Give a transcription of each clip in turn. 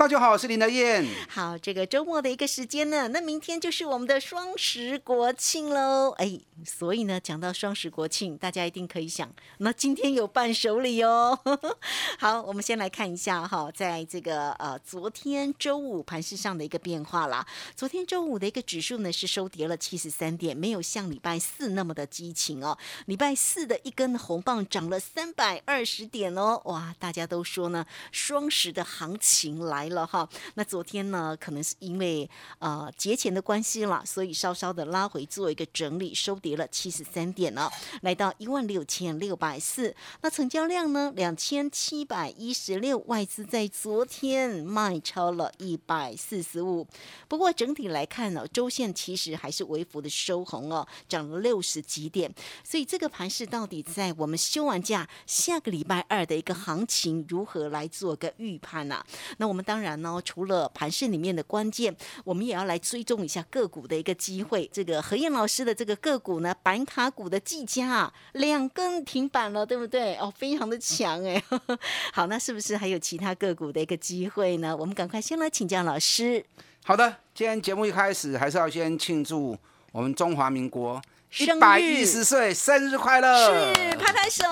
大家好，我是林德燕。好，这个周末的一个时间呢，那明天就是我们的双十国庆喽。哎，所以呢，讲到双十国庆，大家一定可以想，那今天有伴手礼哦。好，我们先来看一下哈，在这个呃昨天周五盘市上的一个变化啦。昨天周五的一个指数呢是收跌了七十三点，没有像礼拜四那么的激情哦。礼拜四的一根红棒涨了三百二十点哦，哇，大家都说呢，双十的行情来。了哈，那昨天呢，可能是因为呃节前的关系了，所以稍稍的拉回做一个整理，收跌了七十三点呢，来到一万六千六百四。那成交量呢，两千七百一十六，外资在昨天卖超了一百四十五。不过整体来看呢，周线其实还是微幅的收红哦，涨了六十几点。所以这个盘是到底在我们休完假下个礼拜二的一个行情如何来做个预判呢？那我们当。当然呢，除了盘市里面的关键，我们也要来追踪一下个股的一个机会。这个何燕老师的这个个股呢，板卡股的技嘉两根停板了，对不对？哦，非常的强哎。好，那是不是还有其他个股的一个机会呢？我们赶快先来请教老师。好的，今天节目一开始还是要先庆祝我们中华民国一百一十岁生日快乐，是拍拍手。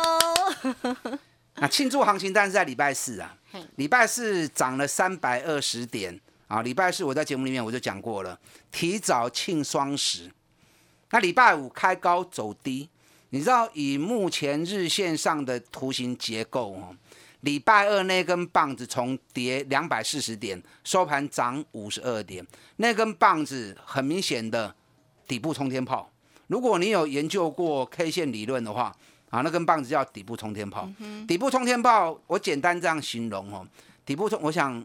那庆祝行情当然是在礼拜四啊，礼拜四涨了三百二十点啊！礼拜四我在节目里面我就讲过了，提早庆双十。那礼拜五开高走低，你知道以目前日线上的图形结构哦，礼拜二那根棒子从跌两百四十点收盘涨五十二点，那根棒子很明显的底部冲天炮。如果你有研究过 K 线理论的话，啊，那根棒子叫底部冲天炮。底部冲天炮，我简单这样形容哦。底部冲，我想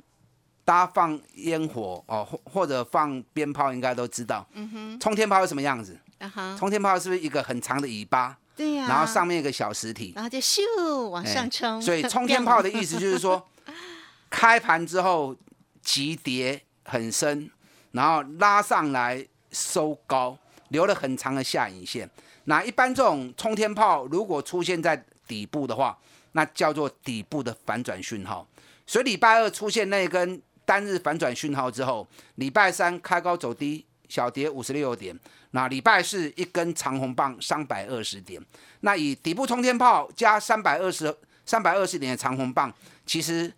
大家放烟火哦，或或者放鞭炮，应该都知道。嗯哼冲天炮是什么样子？啊冲天炮是不是一个很长的尾巴？对呀。然后上面一个小实体，然后就咻往上冲。所以 冲天炮的意思就是说，开盘之后急跌很深，然后拉上来收高，留了很长的下影线。那一般这种冲天炮如果出现在底部的话，那叫做底部的反转讯号。所以礼拜二出现那根单日反转讯号之后，礼拜三开高走低，小跌五十六点。那礼拜四一根长红棒三百二十点。那以底部冲天炮加三百二十三百二十点的长红棒，其实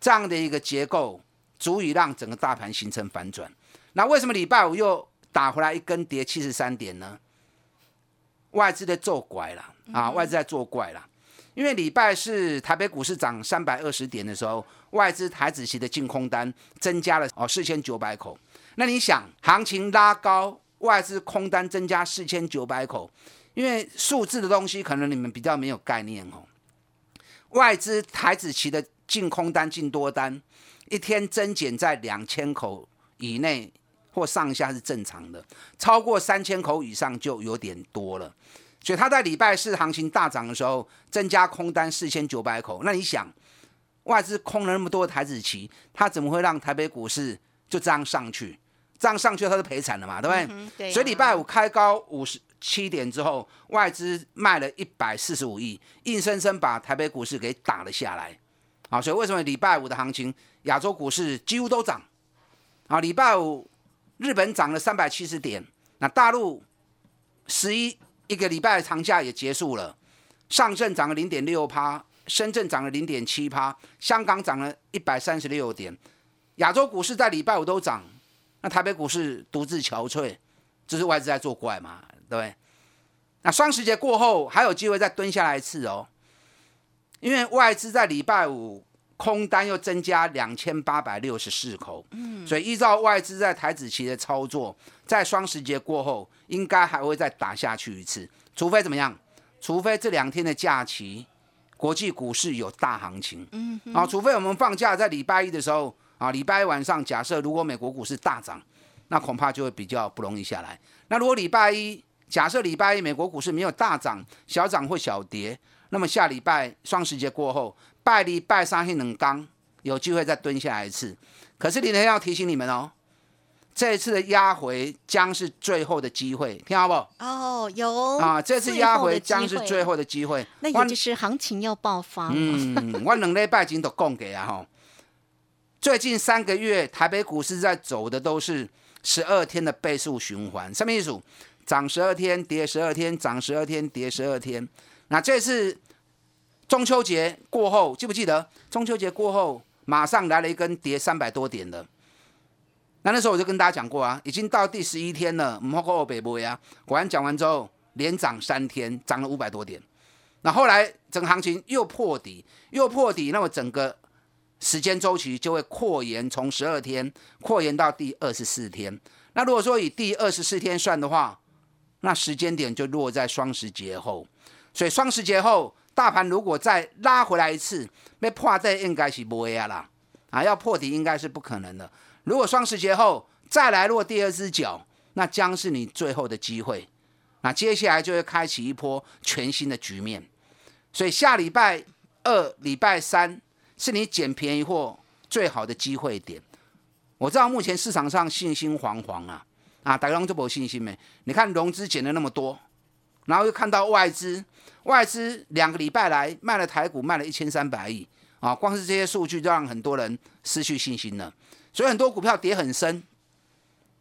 这样的一个结构足以让整个大盘形成反转。那为什么礼拜五又打回来一根跌七十三点呢？外资在作怪了啊！外资在作怪了，因为礼拜是台北股市涨三百二十点的时候，外资台子期的净空单增加了哦四千九百口。那你想，行情拉高，外资空单增加四千九百口，因为数字的东西可能你们比较没有概念哦。外资台子期的净空单、净多单一天增减在两千口以内。或上下是正常的，超过三千口以上就有点多了。所以他在礼拜四行情大涨的时候，增加空单四千九百口。那你想，外资空了那么多台子期，他怎么会让台北股市就这样上去？这样上去他就赔惨了嘛，对不对？所以礼拜五开高五十七点之后，外资卖了一百四十五亿，硬生生把台北股市给打了下来。啊，所以为什么礼拜五的行情，亚洲股市几乎都涨？啊，礼拜五。日本涨了三百七十点，那大陆十一一个礼拜的长假也结束了，上证涨了零点六趴，深圳涨了零点七趴，香港涨了一百三十六点，亚洲股市在礼拜五都涨，那台北股市独自憔悴，这是外资在作怪嘛，对不对？那双十节过后还有机会再蹲下来一次哦，因为外资在礼拜五空单又增加两千八百六十四口，嗯，所以依照外资在台子期的操作，在双十节过后应该还会再打下去一次，除非怎么样？除非这两天的假期国际股市有大行情，嗯，啊，除非我们放假在礼拜一的时候啊，礼拜一晚上假设如果美国股市大涨，那恐怕就会比较不容易下来。那如果礼拜一假设礼拜一美国股市没有大涨，小涨或小跌，那么下礼拜双十节过后。拜礼拜三性能刚有机会再蹲下来一次，可是李天要提醒你们哦，这一次的压回将是最后的机会，听好不？哦，有啊，这次压回将是最后的机会，那也就是行情要爆发。嗯，我两礼拜前都供给啊哈，最近三个月台北股市在走的都是十二天的倍数循环，什么意思？涨十二天，跌十二天，涨十二天，跌十二天。那这次。中秋节过后，记不记得中秋节过后马上来了一根跌三百多点的？那那时候我就跟大家讲过啊，已经到第十一天了，唔好过北部呀。果然讲完之后，连涨三天，涨了五百多点。那后来整个行情又破底，又破底，那么整个时间周期就会扩延，从十二天扩延到第二十四天。那如果说以第二十四天算的话，那时间点就落在双十节后。所以双十节后。大盘如果再拉回来一次，被破在应该是不会啊啦，啊，要破底应该是不可能的。如果双十节后再来落第二只脚，那将是你最后的机会。那接下来就会开启一波全新的局面。所以下礼拜二、礼拜三是你捡便宜货最好的机会点。我知道目前市场上信心惶惶啊，啊，大家都没信心没？你看融资减了那么多，然后又看到外资。外资两个礼拜来卖了台股卖了一千三百亿啊，光是这些数据就让很多人失去信心了，所以很多股票跌很深。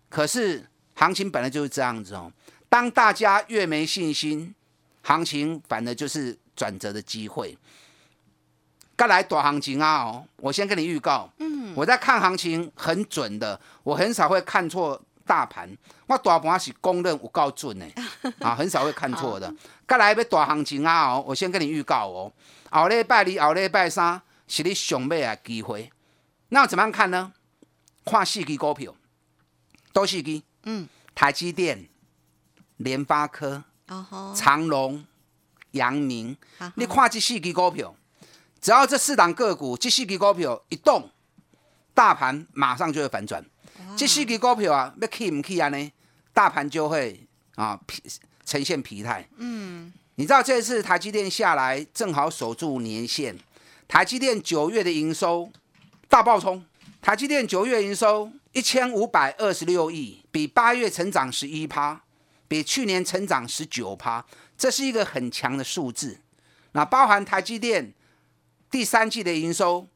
可是行情本来就是这样子哦，当大家越没信心，行情反而就是转折的机会。该来短行情啊哦，我先跟你预告，嗯，我在看行情很准的，我很少会看错。大盘，我大盘是公认有够准的 啊，很少会看错的。再来要大行情啊哦，我先跟你预告哦，后礼拜二、后礼拜三是你上尾的机会。那怎么样看呢？看四支股票，都四支，嗯，台积电、联发科、长隆、阳明，你看这四支股票，只要这四档个股，这四支股票一动，大盘马上就会反转。这四支股票啊，要去唔去啊呢？大盘就会啊疲呈现疲态。嗯，你知道这次台积电下来正好守住年线，台积电九月的营收大爆冲，台积电九月营收一千五百二十六亿，比八月成长十一趴，比去年成长十九趴，这是一个很强的数字。那包含台积电第三季的营收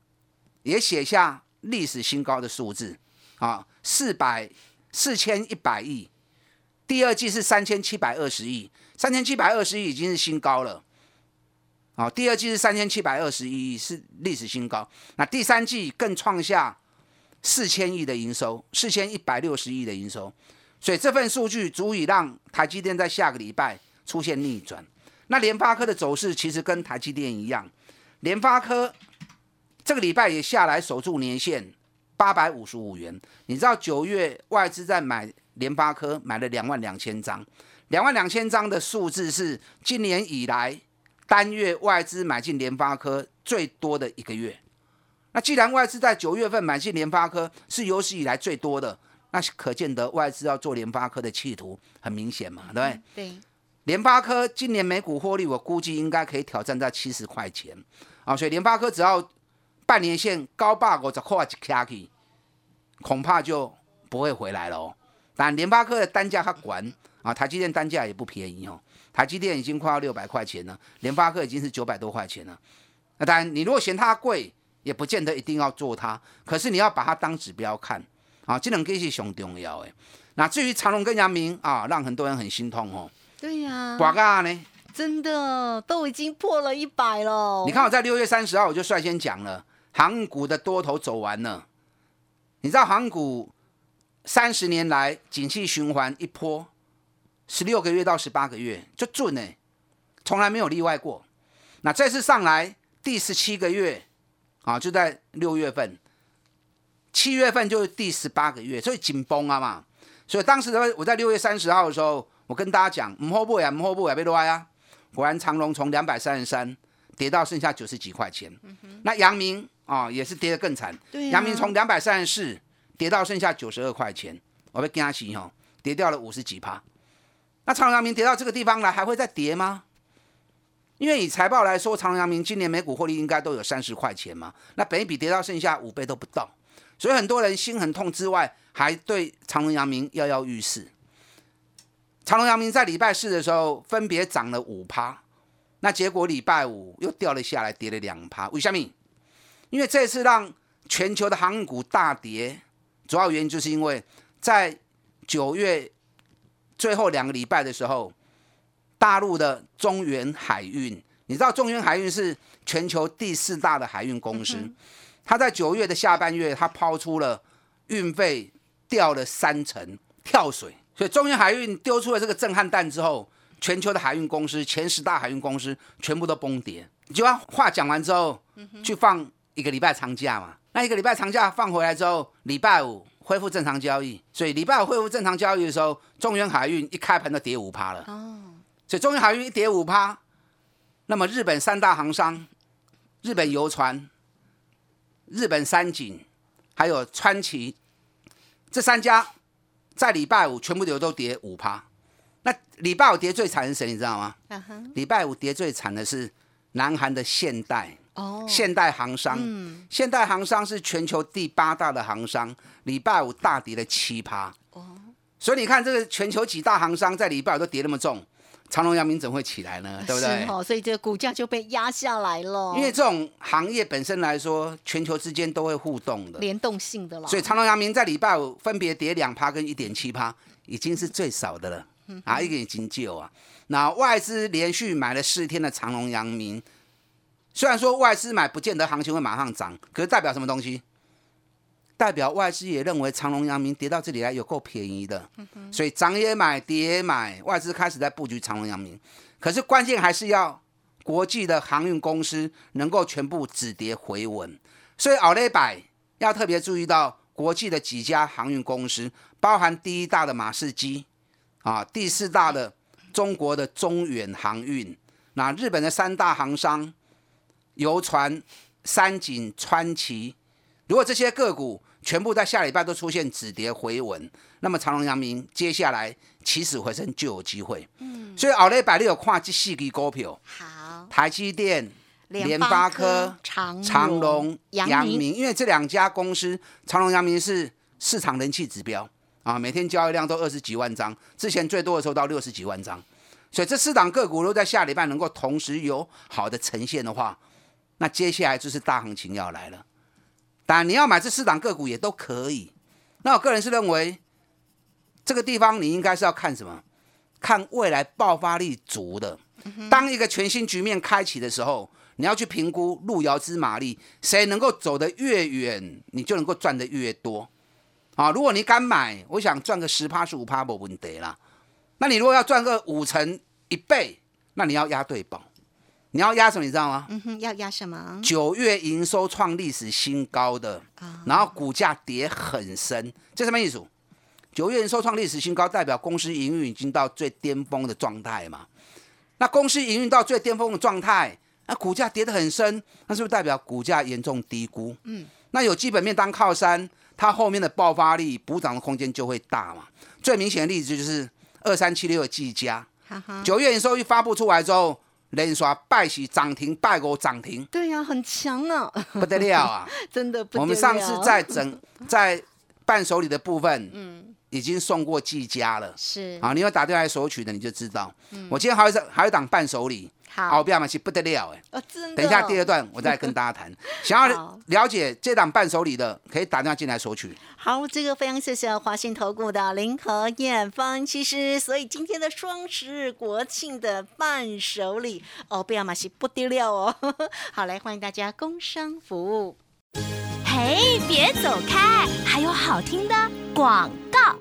也写下历史新高的数字啊。四百四千一百亿，第二季是三千七百二十亿，三千七百二十亿已经是新高了。好，第二季是三千七百二十亿，是历史新高。那第三季更创下四千亿的营收，四千一百六十亿的营收。所以这份数据足以让台积电在下个礼拜出现逆转。那联发科的走势其实跟台积电一样，联发科这个礼拜也下来守住年线。八百五十五元，你知道九月外资在买联发科买了两万两千张，两万两千张的数字是今年以来单月外资买进联发科最多的一个月。那既然外资在九月份买进联发科是有史以来最多的，那可见得外资要做联发科的企图很明显嘛，对不对？对。联发科今年每股获利，我估计应该可以挑战在七十块钱啊，所以联发科只要。半年线高八五十块一卡去，恐怕就不会回来了哦。但联发科的单价它管啊，台积电单价也不便宜哦。台积电已经快要六百块钱了，联发科已经是九百多块钱了。那当然，你如果嫌它贵，也不见得一定要做它。可是你要把它当指标看啊，这两个是相重要的。那至于长隆跟阳明啊，让很多人很心痛哦。对呀。寡价呢？真的都已经破了一百了。你看我在六月三十号我就率先讲了。航股的多头走完了，你知道航股三十年来景气循环一波十六个月到十八个月就准呢，从来没有例外过。那这次上来第十七个月啊，就在六月份，七月份就是第十八个月，所以紧绷啊嘛。所以当时的我在六月三十号的时候，我跟大家讲，唔好不呀，唔好不呀，别乱啊。果然长隆从两百三十三跌到剩下九十几块钱。那阳明啊也是跌得更惨，阳明从两百三十四跌到剩下九十二块钱，我被惊死哈，跌掉了五十几趴。那长隆阳明跌到这个地方来，还会再跌吗？因为以财报来说，长隆阳明今年每股获利应该都有三十块钱嘛，那本一比跌到剩下五倍都不到，所以很多人心很痛之外，还对长隆阳明跃跃欲试。长隆阳明在礼拜四的时候分别涨了五趴，那结果礼拜五又掉了下来，跌了两趴。为什么？因为这次让全球的航运股大跌，主要原因就是因为在九月最后两个礼拜的时候。大陆的中原海运，你知道中原海运是全球第四大的海运公司，它在九月的下半月，它抛出了运费掉了三成，跳水。所以中原海运丢出了这个震撼弹之后，全球的海运公司前十大海运公司全部都崩跌。你就要话讲完之后，去放一个礼拜长假嘛？那一个礼拜长假放回来之后，礼拜五恢复正常交易。所以礼拜五恢复正常交易的时候，中原海运一开盘就跌五趴了。哦所以中原海运一跌五趴，那么日本三大航商、日本游船、日本三井，还有川崎这三家，在礼拜五全部都都跌五趴。那礼拜五跌最惨是谁？你知道吗？礼拜五跌最惨的是南韩的现代哦，现代航商。嗯，现代航商是全球第八大的航商，礼拜五大跌了七趴。哦，所以你看这个全球几大航商在礼拜五都跌那么重。长隆、阳明怎会起来呢？对不对？是所以这个股价就被压下来了。因为这种行业本身来说，全球之间都会互动的，联动性的了。所以长隆、阳明在礼拜五分别跌两趴跟一点七趴，已经是最少的了。啊，一个已经救啊。那外资连续买了四天的长隆、阳明，虽然说外资买不见得行情会马上涨，可是代表什么东西？代表外资也认为长隆、阳明跌到这里来有够便宜的，所以涨也买，跌也买，外资开始在布局长隆、阳明。可是关键还是要国际的航运公司能够全部止跌回稳。所以奥雷百要特别注意到国际的几家航运公司，包含第一大的马士基啊，第四大的中国的中远航运，那日本的三大航商游船三井、川崎，如果这些个股。全部在下礼拜都出现止跌回稳，那么长隆、阳明接下来起死回生就有机会。嗯，所以奥雷百利有跨季四支股票，好，台积电、联发科、长长隆、阳明，因为这两家公司，长隆、阳明是市场人气指标啊，每天交易量都二十几万张，之前最多的时候到六十几万张，所以这四档个股如果在下礼拜能够同时有好的呈现的话，那接下来就是大行情要来了。当然，你要买这四档个股也都可以。那我个人是认为，这个地方你应该是要看什么？看未来爆发力足的。当一个全新局面开启的时候，你要去评估路遥知马力，谁能够走得越远，你就能够赚得越多。啊，如果你敢买，我想赚个十趴十五趴没问题啦。那你如果要赚个五成一倍，那你要押对宝。你要压什么？你知道吗？嗯哼，要压什么？九月营收创历史新高，的，然后股价跌很深，这什么意思？九月营收创历史新高，代表公司营运已经到最巅峰的状态嘛？那公司营运到最巅峰的状态，那股价跌得很深，那是不是代表股价严重低估？嗯，那有基本面当靠山，它后面的爆发力、补涨的空间就会大嘛？最明显的例子就是二三七六的技嘉，九月营收一发布出来之后。连刷拜喜涨停，拜五涨停，对呀，很强啊，不得了啊，真的不得了。我们上次在整在伴手礼的部分，嗯，已经送过季家了，是。啊，你要打电话来索取的，你就知道。我今天还有还有档伴手礼。好，不要嘛，是不得了哎！哦，真的。等一下第二段我再跟大家谈。想要了解这档伴手礼的，可以打电话进来索取。好，这个非常谢谢华信投顾的林和燕分析师。所以今天的双十国庆的伴手礼，哦，不要嘛，是不得了哦。好，来欢迎大家工商服务。嘿，别走开，还有好听的广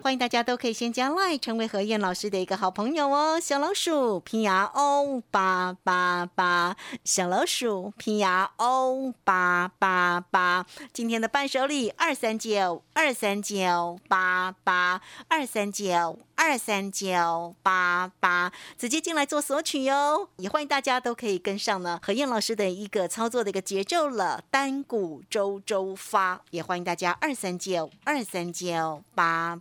欢迎大家都可以先加 line 成为何燕老师的一个好朋友哦。小老鼠拼牙哦八八八，小老鼠拼牙哦八八八。今天的伴手礼二三九二三九八八二三九二三九八八，直接进来做索取哟。也欢迎大家都可以跟上呢何燕老师的一个操作的一个节奏了，单股周周发。也欢迎大家二三九二三九八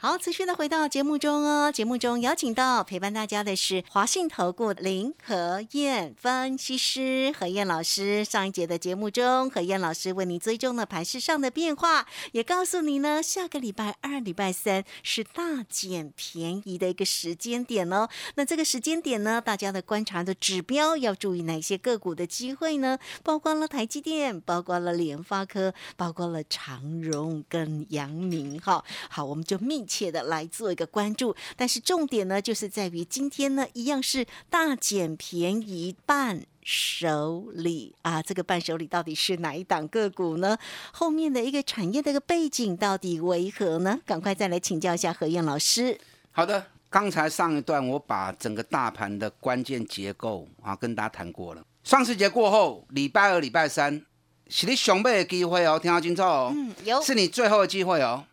好，持续的回到节目中哦。节目中邀请到陪伴大家的是华信投顾林和燕分析师何燕老师。上一节的节目中，何燕老师为你追踪了盘市上的变化，也告诉你呢，下个礼拜二、礼拜三是大减便宜的一个时间点哦。那这个时间点呢，大家的观察的指标要注意哪些个股的机会呢？包括了台积电，包括了联发科，包括了长荣跟阳明。哈，好，我们就密切的来做一个关注。但是重点呢，就是在于今天呢，一样是大减便宜伴手礼啊！这个伴手礼到底是哪一档个股呢？后面的一个产业的一个背景到底为何呢？赶快再来请教一下何燕老师。好的，刚才上一段我把整个大盘的关键结构啊跟大家谈过了。双十节过后，礼拜二、礼拜三是你上倍的机会哦，听好清楚哦，嗯，有是你最后的机会哦。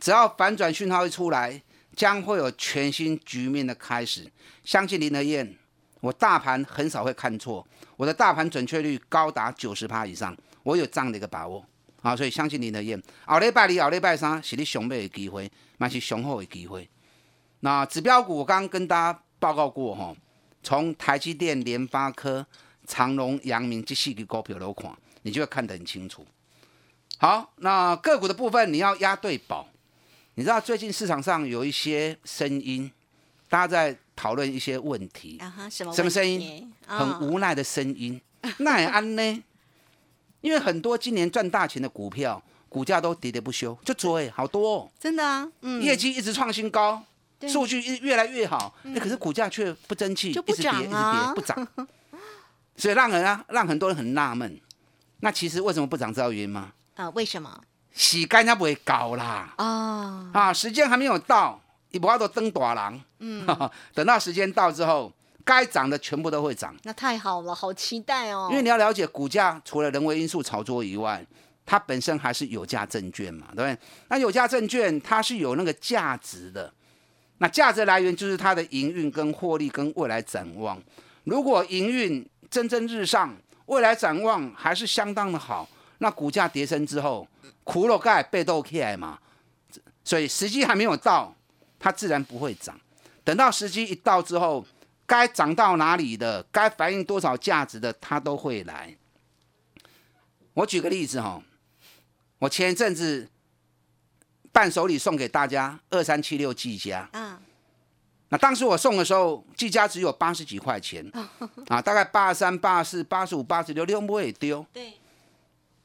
只要反转讯号一出来，将会有全新局面的开始。相信林德燕，我大盘很少会看错，我的大盘准确率高达九十趴以上，我有这样的一个把握啊，所以相信林德燕。后礼拜二、后礼拜三是你上倍的机会，嘛是雄厚的机会。那指标股我刚刚跟大家报告过哈，从台积电、联发科、长隆、阳明这四个股票都看，你就会看得很清楚。好，那个股的部分你要押对宝。你知道最近市场上有一些声音，大家在讨论一些问题，啊哈，什么什么声音？嗯很无奈的声音。那也安呢？因为很多今年赚大钱的股票，股价都喋喋不休，就追好多、哦，真的啊，嗯，业绩一直创新高，数据越越来越好，哎可是股价却不争气，就不一直跌，涨一直啊跌，不涨，所以让人啊，让很多人很纳闷。那其实为什么不涨？知道原因吗？啊，为什么？洗干它不会高啦，哦，啊，时间还没有到，你不要都登大郎，嗯，等到时间到之后，该涨的全部都会涨。那太好了，好期待哦。因为你要了解股价，除了人为因素炒作以外，它本身还是有价证券嘛，对不对？那有价证券它是有那个价值的，那价值来源就是它的营运跟获利跟未来展望。如果营运蒸蒸日上，未来展望还是相当的好，那股价跌升之后，苦肉盖被斗起来嘛，所以时机还没有到，它自然不会涨。等到时机一到之后，该涨到哪里的，该反映多少价值的，它都会来。我举个例子哈，我前一阵子伴手礼送给大家二三七六技嘉，嗯，那当时我送的时候，技嘉只有八十几块钱啊，大概八十三、八十四、八十五、八十六，六不会丢。对，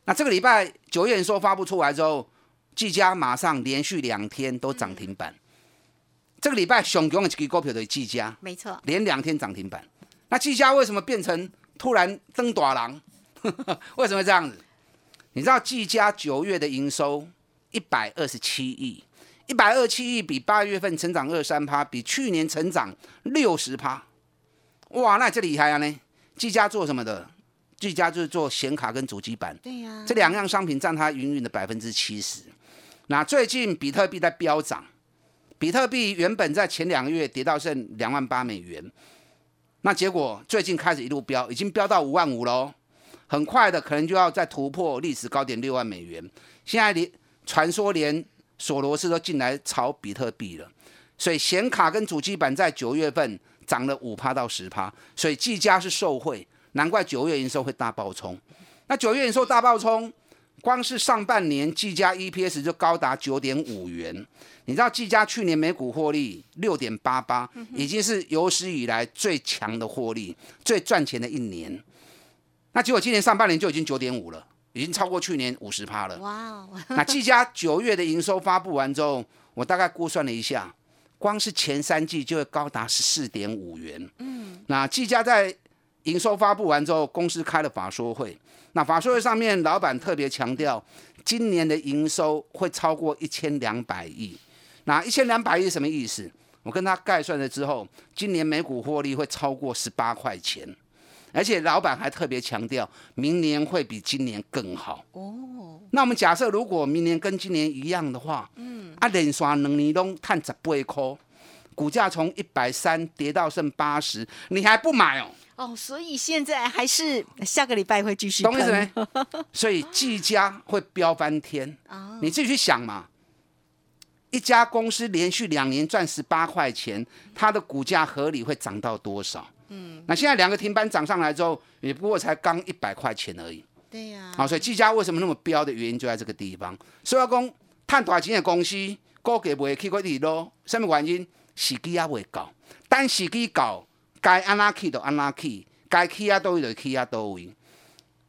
那这个礼拜九月营收发布出来之后，技嘉马上连续两天都涨停板。这个礼拜熊熊的几个股票的技嘉，没错，连两天涨停板。那技嘉为什么变成突然登大郎？为什么这样子？你知道技嘉九月的营收一百二十七亿，一百二十七亿比八月份成长二三趴，比去年成长六十趴。哇，那这厉害啊呢！技嘉做什么的？技嘉就是做显卡跟主机板，对呀，这两样商品占它营运的百分之七十。那最近比特币在飙涨，比特币原本在前两个月跌到剩两万八美元，那结果最近开始一路飙，已经飙到五万五喽，很快的可能就要再突破历史高点六万美元。现在连传说连索罗斯都进来炒比特币了，所以显卡跟主机板在九月份涨了五趴到十趴，所以技嘉是受惠，难怪九月营收会大爆冲。那九月营收大爆冲，光是上半年技嘉 EPS 就高达九点五元。你知道技嘉去年每股获利六点八八，已经是有史以来最强的获利、最赚钱的一年。那结果今年上半年就已经九点五了，已经超过去年五十趴了。哇哦，那技嘉九月的营收发布完之后，我大概估算了一下，光是前三季就会高达十四点五元。嗯，那技嘉在营收发布完之后，公司开了法说会。那法说会上面，老板特别强调，今年的营收会超过一千两百亿。那一千两百亿什么意思？我跟他概算了之后，今年每股获利会超过十八块钱，而且老板还特别强调，明年会比今年更好。哦，那我们假设如果明年跟今年一样的话，嗯，啊，连刷两年都探十八块，股价从一百三跌到剩八十，你还不买哦？哦，所以现在还是下个礼拜会继续，懂意思没？所以技嘉会飙翻天啊！你自己去想嘛。一家公司连续两年赚十八块钱，它的股价合理会涨到多少？嗯，那现在两个停板涨上来之后，也不过才刚一百块钱而已。对呀。好，所以技嘉为什么那么飙的原因就在这个地方。所以讲，赚大钱的公司，股价不会去过低咯。什么原因？时机也未到。但时机到，该安哪去就安哪去，该去啊都位就去啊都位。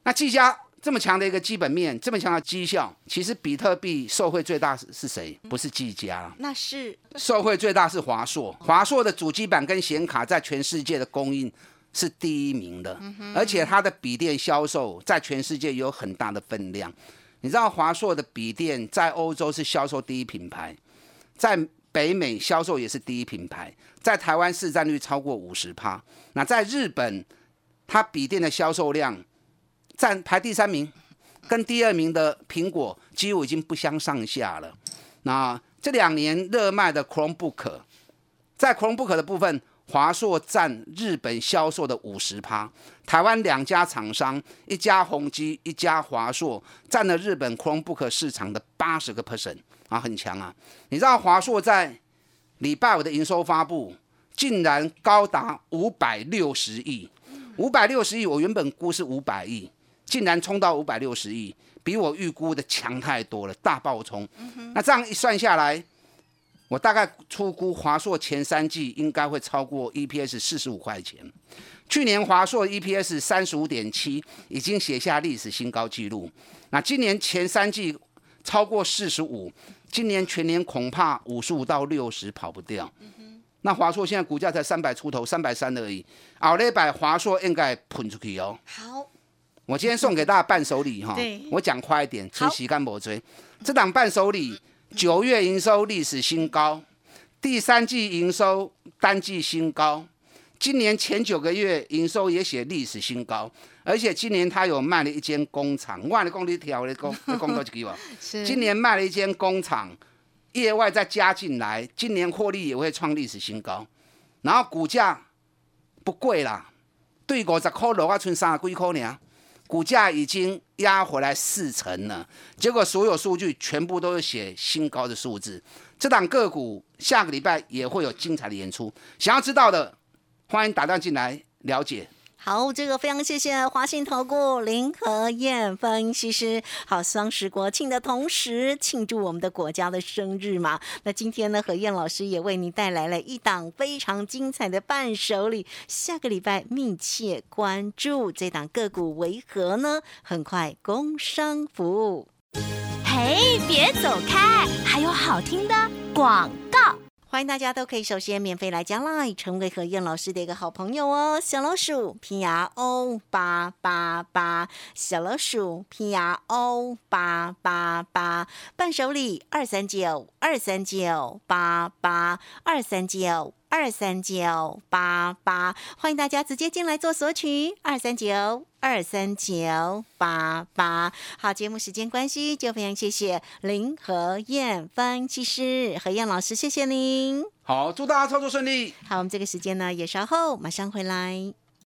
那技嘉。这么强的一个基本面，这么强的绩效，其实比特币受惠最大是是谁？不是技嘉，那是受惠最大是华硕。华硕的主机板跟显卡在全世界的供应是第一名的，而且它的笔电销售在全世界有很大的分量。你知道华硕的笔电在欧洲是销售第一品牌，在北美销售也是第一品牌，在台湾市占率超过五十趴。那在日本，它笔电的销售量。占排第三名，跟第二名的苹果几乎已经不相上下了。那这两年热卖的 Chromebook，在 Chromebook 的部分，华硕占日本销售的五十趴，台湾两家厂商，一家宏基，一家华硕，占了日本 Chromebook 市场的八十个 percent 啊，很强啊！你知道华硕在礼拜五的营收发布，竟然高达五百六十亿，五百六十亿，我原本估是五百亿。竟然冲到五百六十亿，比我预估的强太多了，大爆冲。那这样一算下来，我大概出估华硕前三季应该会超过 EPS 四十五块钱。去年华硕 EPS 三十五点七，已经写下历史新高纪录。那今年前三季超过四十五，今年全年恐怕五十五到六十跑不掉。那华硕现在股价才三百出头，三百三而已。奥利百华硕应该喷出去哦。好。我今天送给大家伴手礼哈，我讲快一点，出席干部追。这档伴手礼九月营收历史新高，第三季营收单季新高，今年前九个月营收也写历史新高，而且今年他有卖了一间工厂，万的工地条的工，工作几个？是。今年卖了一间工厂，业外再加进来，今年获利也会创历史新高，然后股价不贵啦，对五十块落啊，剩三十几块呢。股价已经压回来四成了，结果所有数据全部都是写新高的数字。这档个股下个礼拜也会有精彩的演出，想要知道的，欢迎打电话进来了解。好，这个非常谢谢华信投顾林和燕分析师。好，双十国庆的同时，庆祝我们的国家的生日嘛。那今天呢，何燕老师也为您带来了一档非常精彩的伴手礼。下个礼拜密切关注这档个股为何呢？很快工商服务。嘿，别走开，还有好听的广告。欢迎大家都可以首先免费来加 Line，成为何燕老师的一个好朋友哦。小老鼠 P R O 八八八，小老鼠 P R O 八八八，伴手礼二三九二三九八八二三九。二三九八八，欢迎大家直接进来做索取。二三九二三九八八，好，节目时间关系，就非常谢谢林和燕分析师何燕老师，谢谢您。好，祝大家操作顺利。好，我们这个时间呢也稍后马上回来。